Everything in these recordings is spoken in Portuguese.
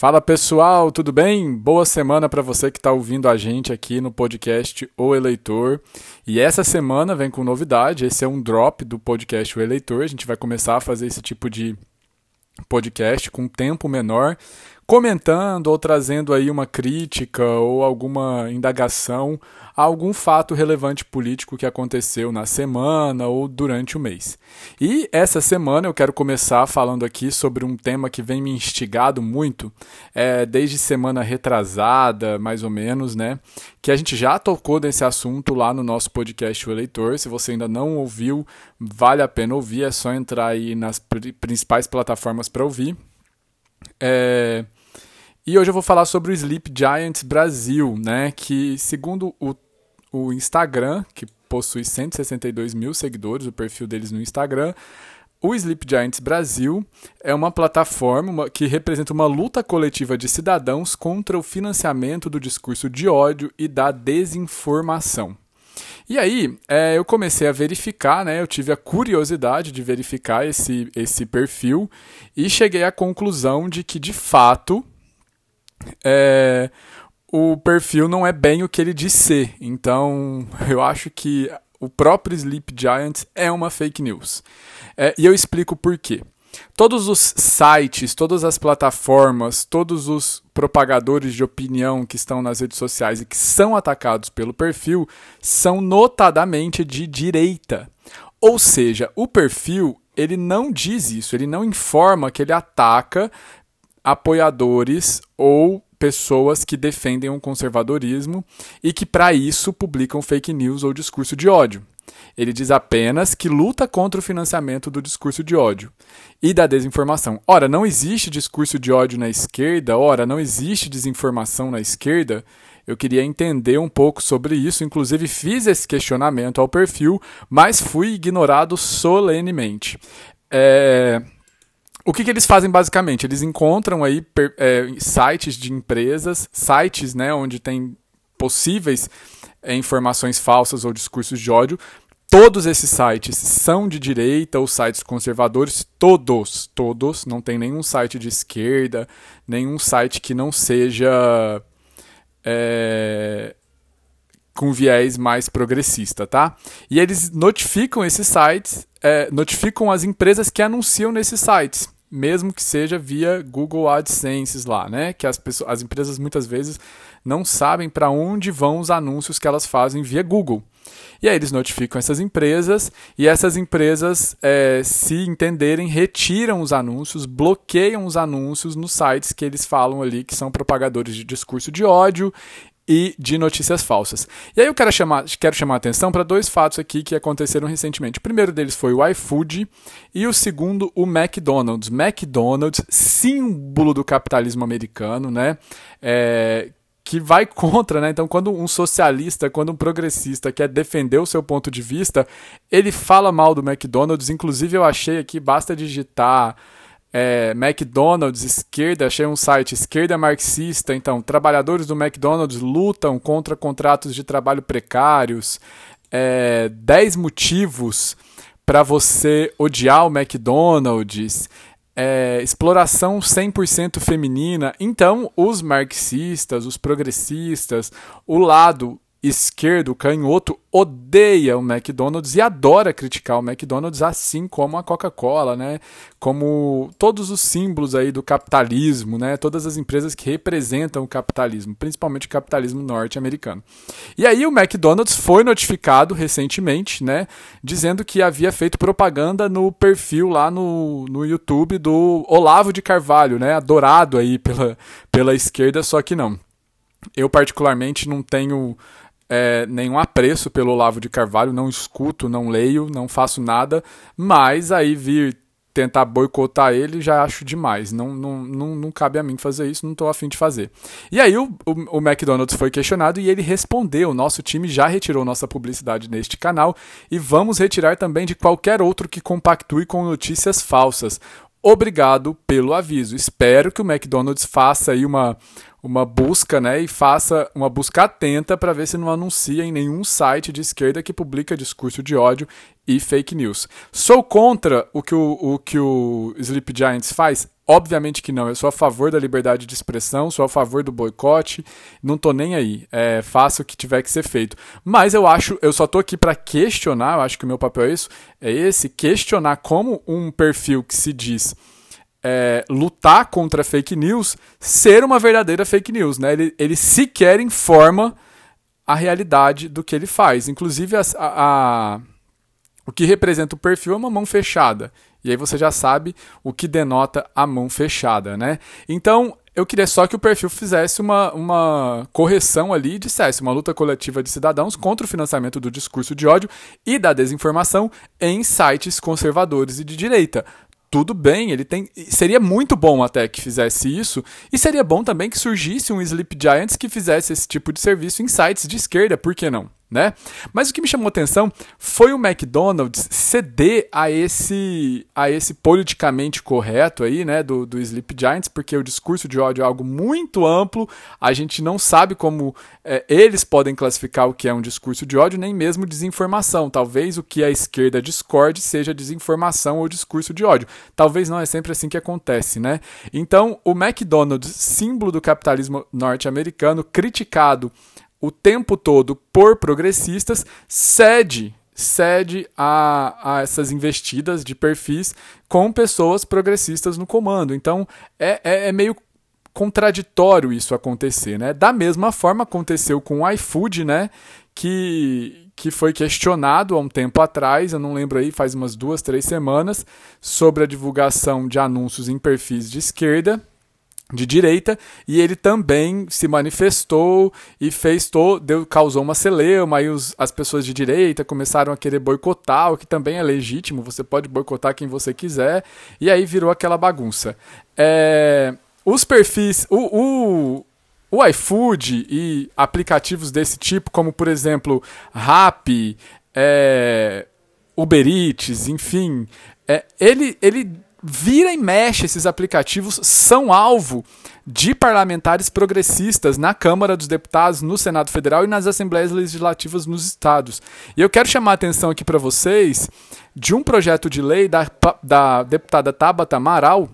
Fala pessoal, tudo bem? Boa semana para você que está ouvindo a gente aqui no podcast O Eleitor. E essa semana vem com novidade, esse é um drop do podcast O Eleitor. A gente vai começar a fazer esse tipo de podcast com tempo menor, comentando ou trazendo aí uma crítica ou alguma indagação a algum fato relevante político que aconteceu na semana ou durante o mês. E essa semana eu quero começar falando aqui sobre um tema que vem me instigado muito, é, desde semana retrasada, mais ou menos, né? Que a gente já tocou nesse assunto lá no nosso podcast O Eleitor. Se você ainda não ouviu, vale a pena ouvir, é só entrar aí nas principais plataformas para ouvir. É, e hoje eu vou falar sobre o Sleep Giants Brasil, né? Que segundo o, o Instagram, que possui 162 mil seguidores, o perfil deles no Instagram, o Sleep Giants Brasil é uma plataforma que representa uma luta coletiva de cidadãos contra o financiamento do discurso de ódio e da desinformação. E aí, é, eu comecei a verificar, né? Eu tive a curiosidade de verificar esse, esse perfil e cheguei à conclusão de que, de fato, é, o perfil não é bem o que ele diz ser. Então, eu acho que o próprio Sleep Giant é uma fake news. É, e eu explico por quê. Todos os sites, todas as plataformas, todos os propagadores de opinião que estão nas redes sociais e que são atacados pelo perfil são notadamente de direita. Ou seja, o perfil ele não diz isso, ele não informa que ele ataca apoiadores ou pessoas que defendem o um conservadorismo e que, para isso, publicam fake news ou discurso de ódio. Ele diz apenas que luta contra o financiamento do discurso de ódio e da desinformação. Ora, não existe discurso de ódio na esquerda, ora, não existe desinformação na esquerda. Eu queria entender um pouco sobre isso, inclusive fiz esse questionamento ao perfil, mas fui ignorado solenemente. É, o que, que, eles fazem basicamente? Eles encontram aí é, sites de empresas, sites né, onde tem possíveis é, informações falsas ou discursos de ódio. Todos esses sites são de direita ou sites conservadores, todos, todos. Não tem nenhum site de esquerda, nenhum site que não seja é, com viés mais progressista, tá? E eles notificam esses sites, é, notificam as empresas que anunciam nesses sites, mesmo que seja via Google AdSense lá, né? Que as, pessoas, as empresas muitas vezes não sabem para onde vão os anúncios que elas fazem via Google. E aí eles notificam essas empresas e essas empresas, é, se entenderem, retiram os anúncios, bloqueiam os anúncios nos sites que eles falam ali que são propagadores de discurso de ódio e de notícias falsas. E aí eu quero chamar, quero chamar a atenção para dois fatos aqui que aconteceram recentemente. O primeiro deles foi o iFood e o segundo o McDonald's. McDonald's, símbolo do capitalismo americano, né? É, que vai contra, né? Então, quando um socialista, quando um progressista quer defender o seu ponto de vista, ele fala mal do McDonald's. Inclusive, eu achei aqui, basta digitar é, McDonald's, esquerda, achei um site, esquerda marxista, então, trabalhadores do McDonald's lutam contra contratos de trabalho precários, é, 10 motivos para você odiar o McDonald's, é, exploração 100% feminina. Então, os marxistas, os progressistas, o lado esquerdo, canhoto, odeia o McDonald's e adora criticar o McDonald's, assim como a Coca-Cola, né? Como todos os símbolos aí do capitalismo, né? Todas as empresas que representam o capitalismo, principalmente o capitalismo norte-americano. E aí o McDonald's foi notificado recentemente, né? Dizendo que havia feito propaganda no perfil lá no, no YouTube do Olavo de Carvalho, né? Adorado aí pela, pela esquerda, só que não. Eu particularmente não tenho é, nenhum apreço pelo Olavo de Carvalho, não escuto, não leio, não faço nada, mas aí vir tentar boicotar ele já acho demais. Não, não, não, não cabe a mim fazer isso, não estou afim de fazer. E aí o, o, o, McDonald's foi questionado e ele respondeu: nosso time já retirou nossa publicidade neste canal e vamos retirar também de qualquer outro que compactue com notícias falsas. Obrigado pelo aviso. Espero que o McDonald's faça aí uma uma busca, né, e faça uma busca atenta para ver se não anuncia em nenhum site de esquerda que publica discurso de ódio e fake news. Sou contra o que o, o, que o Sleep Giants faz? Obviamente que não. Eu sou a favor da liberdade de expressão, sou a favor do boicote, não tô nem aí. É, faça o que tiver que ser feito. Mas eu acho, eu só tô aqui para questionar, eu acho que o meu papel é isso, é esse, questionar como um perfil que se diz é, lutar contra fake news ser uma verdadeira fake news, né? Ele, ele sequer informa a realidade do que ele faz. Inclusive, a, a, o que representa o perfil é uma mão fechada. E aí você já sabe o que denota a mão fechada, né? Então, eu queria só que o perfil fizesse uma, uma correção ali e dissesse uma luta coletiva de cidadãos contra o financiamento do discurso de ódio e da desinformação em sites conservadores e de direita tudo bem, ele tem. Seria muito bom até que fizesse isso, e seria bom também que surgisse um Sleep Giants que fizesse esse tipo de serviço em sites de esquerda, por que não? Né? Mas o que me chamou atenção foi o McDonald's ceder a esse a esse politicamente correto aí, né, do, do Sleep Giants, porque o discurso de ódio é algo muito amplo, a gente não sabe como é, eles podem classificar o que é um discurso de ódio, nem mesmo desinformação. Talvez o que a esquerda discorde seja desinformação ou discurso de ódio. Talvez não é sempre assim que acontece, né? Então, o McDonald's, símbolo do capitalismo norte-americano, criticado o tempo todo por progressistas, cede cede a, a, essas investidas de perfis com pessoas progressistas no comando. Então é, é, é, meio contraditório isso acontecer, né? Da mesma forma aconteceu com o iFood, né? Que, que foi questionado há um tempo atrás, eu não lembro aí, faz umas duas, três semanas, sobre a divulgação de anúncios em perfis de esquerda de direita e ele também se manifestou e fez todo, deu, causou uma celeuma aí os, as pessoas de direita começaram a querer boicotar o que também é legítimo você pode boicotar quem você quiser e aí virou aquela bagunça. É, os perfis o, o, o iFood e aplicativos desse tipo como por exemplo Rappi é, Uber Eats enfim é, ele ele vira e mexe esses aplicativos são alvo de parlamentares progressistas na Câmara dos Deputados, no Senado Federal e nas Assembleias Legislativas nos estados. E eu quero chamar a atenção aqui para vocês de um projeto de lei da, da deputada Tabata Amaral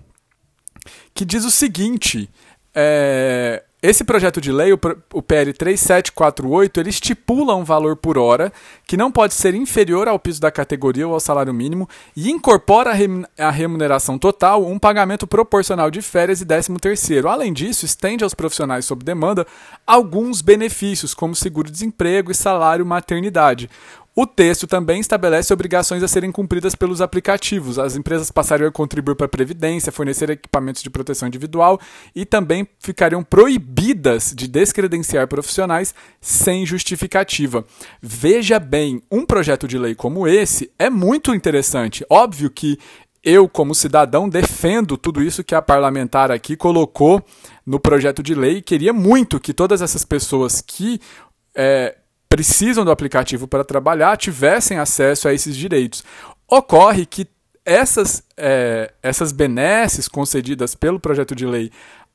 que diz o seguinte: é, esse projeto de lei, o PL 3748, ele estipula um valor por hora que não pode ser inferior ao piso da categoria ou ao salário mínimo e incorpora a remuneração total um pagamento proporcional de férias e décimo terceiro. Além disso, estende aos profissionais sob demanda alguns benefícios, como seguro-desemprego e salário maternidade. O texto também estabelece obrigações a serem cumpridas pelos aplicativos. As empresas passariam a contribuir para a Previdência, fornecer equipamentos de proteção individual e também ficariam proibidas de descredenciar profissionais sem justificativa. Veja bem, um projeto de lei como esse é muito interessante. Óbvio que eu, como cidadão, defendo tudo isso que a parlamentar aqui colocou no projeto de lei. Queria muito que todas essas pessoas que é, precisam do aplicativo para trabalhar tivessem acesso a esses direitos. Ocorre que essas, é, essas benesses concedidas pelo projeto de lei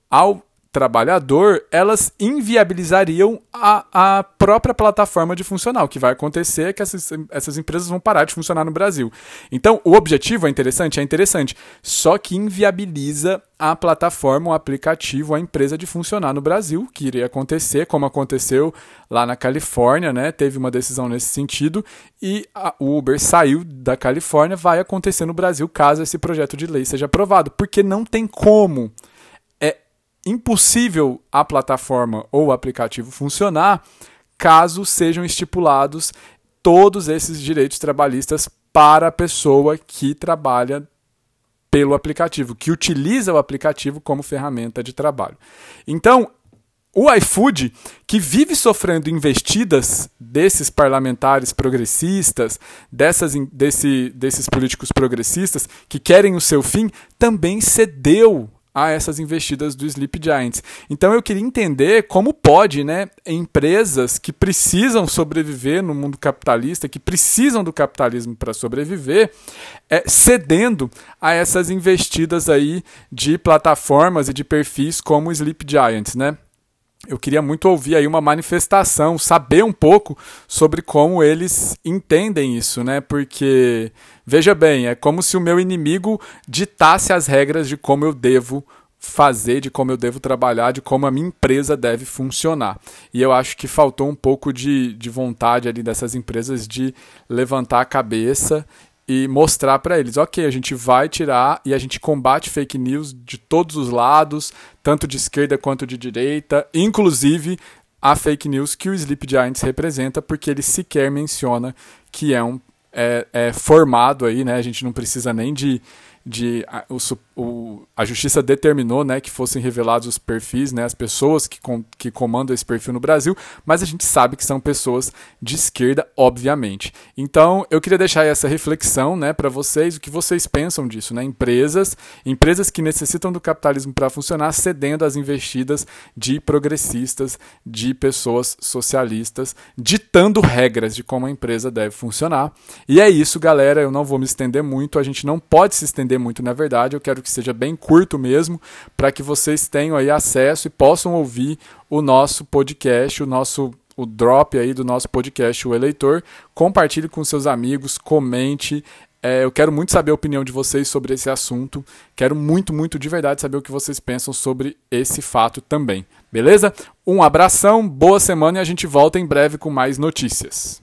ao trabalhador, elas inviabilizariam a, a própria plataforma de funcionar. O que vai acontecer é que essas, essas empresas vão parar de funcionar no Brasil. Então, o objetivo é interessante? É interessante. Só que inviabiliza a plataforma, o aplicativo, a empresa de funcionar no Brasil, que iria acontecer, como aconteceu lá na Califórnia, né? Teve uma decisão nesse sentido e a Uber saiu da Califórnia, vai acontecer no Brasil caso esse projeto de lei seja aprovado, porque não tem como impossível a plataforma ou o aplicativo funcionar caso sejam estipulados todos esses direitos trabalhistas para a pessoa que trabalha pelo aplicativo, que utiliza o aplicativo como ferramenta de trabalho. Então, o iFood, que vive sofrendo investidas desses parlamentares progressistas, dessas, desse, desses políticos progressistas que querem o seu fim, também cedeu a essas investidas do Sleep Giants. Então eu queria entender como pode, né, empresas que precisam sobreviver no mundo capitalista, que precisam do capitalismo para sobreviver, é, cedendo a essas investidas aí de plataformas e de perfis como o Sleep Giants, né? Eu queria muito ouvir aí uma manifestação, saber um pouco sobre como eles entendem isso, né? Porque veja bem, é como se o meu inimigo ditasse as regras de como eu devo fazer, de como eu devo trabalhar, de como a minha empresa deve funcionar. E eu acho que faltou um pouco de, de vontade ali dessas empresas de levantar a cabeça e mostrar para eles, ok, a gente vai tirar e a gente combate fake news de todos os lados, tanto de esquerda quanto de direita, inclusive a fake news que o Sleep Giants representa, porque ele sequer menciona que é um é, é formado aí, né? A gente não precisa nem de de a, o, o, a justiça determinou né, que fossem revelados os perfis, né, as pessoas que, com, que comandam esse perfil no Brasil, mas a gente sabe que são pessoas de esquerda, obviamente. Então eu queria deixar essa reflexão né, para vocês, o que vocês pensam disso. Né? Empresas, empresas que necessitam do capitalismo para funcionar, cedendo às investidas de progressistas, de pessoas socialistas, ditando regras de como a empresa deve funcionar. E é isso, galera. Eu não vou me estender muito, a gente não pode se estender estender muito, na verdade, eu quero que seja bem curto mesmo, para que vocês tenham aí acesso e possam ouvir o nosso podcast, o nosso o drop aí do nosso podcast, o eleitor. Compartilhe com seus amigos, comente. É, eu quero muito saber a opinião de vocês sobre esse assunto. Quero muito, muito de verdade saber o que vocês pensam sobre esse fato também. Beleza? Um abração, boa semana e a gente volta em breve com mais notícias.